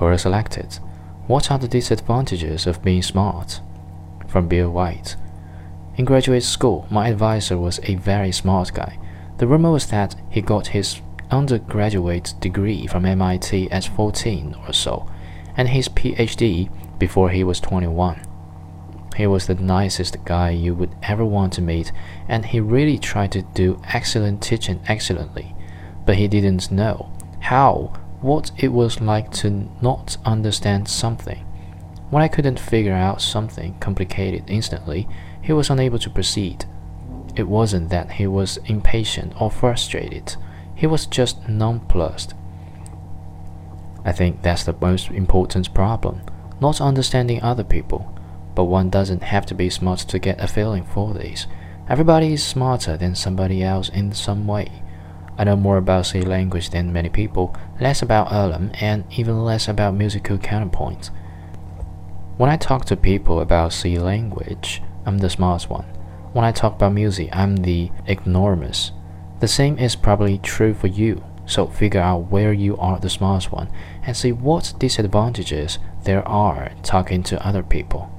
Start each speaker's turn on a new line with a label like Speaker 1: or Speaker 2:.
Speaker 1: Query selected. What are the disadvantages of being smart? From Bill White. In graduate school, my advisor was a very smart guy. The rumor was that he got his undergraduate degree from MIT at 14 or so, and his PhD before he was 21. He was the nicest guy you would ever want to meet, and he really tried to do excellent teaching excellently. But he didn't know how, what it was like to not understand something. When I couldn't figure out something complicated instantly, he was unable to proceed. It wasn't that he was impatient or frustrated, he was just nonplussed. I think that's the most important problem not understanding other people. But one doesn't have to be smart to get a feeling for this. Everybody is smarter than somebody else in some way. I know more about C language than many people, less about Erlang, and even less about musical counterpoints. When I talk to people about C language, I'm the smart one. When I talk about music, I'm the ignoramus. The same is probably true for you. So figure out where you are the smart one and see what disadvantages there are talking to other people.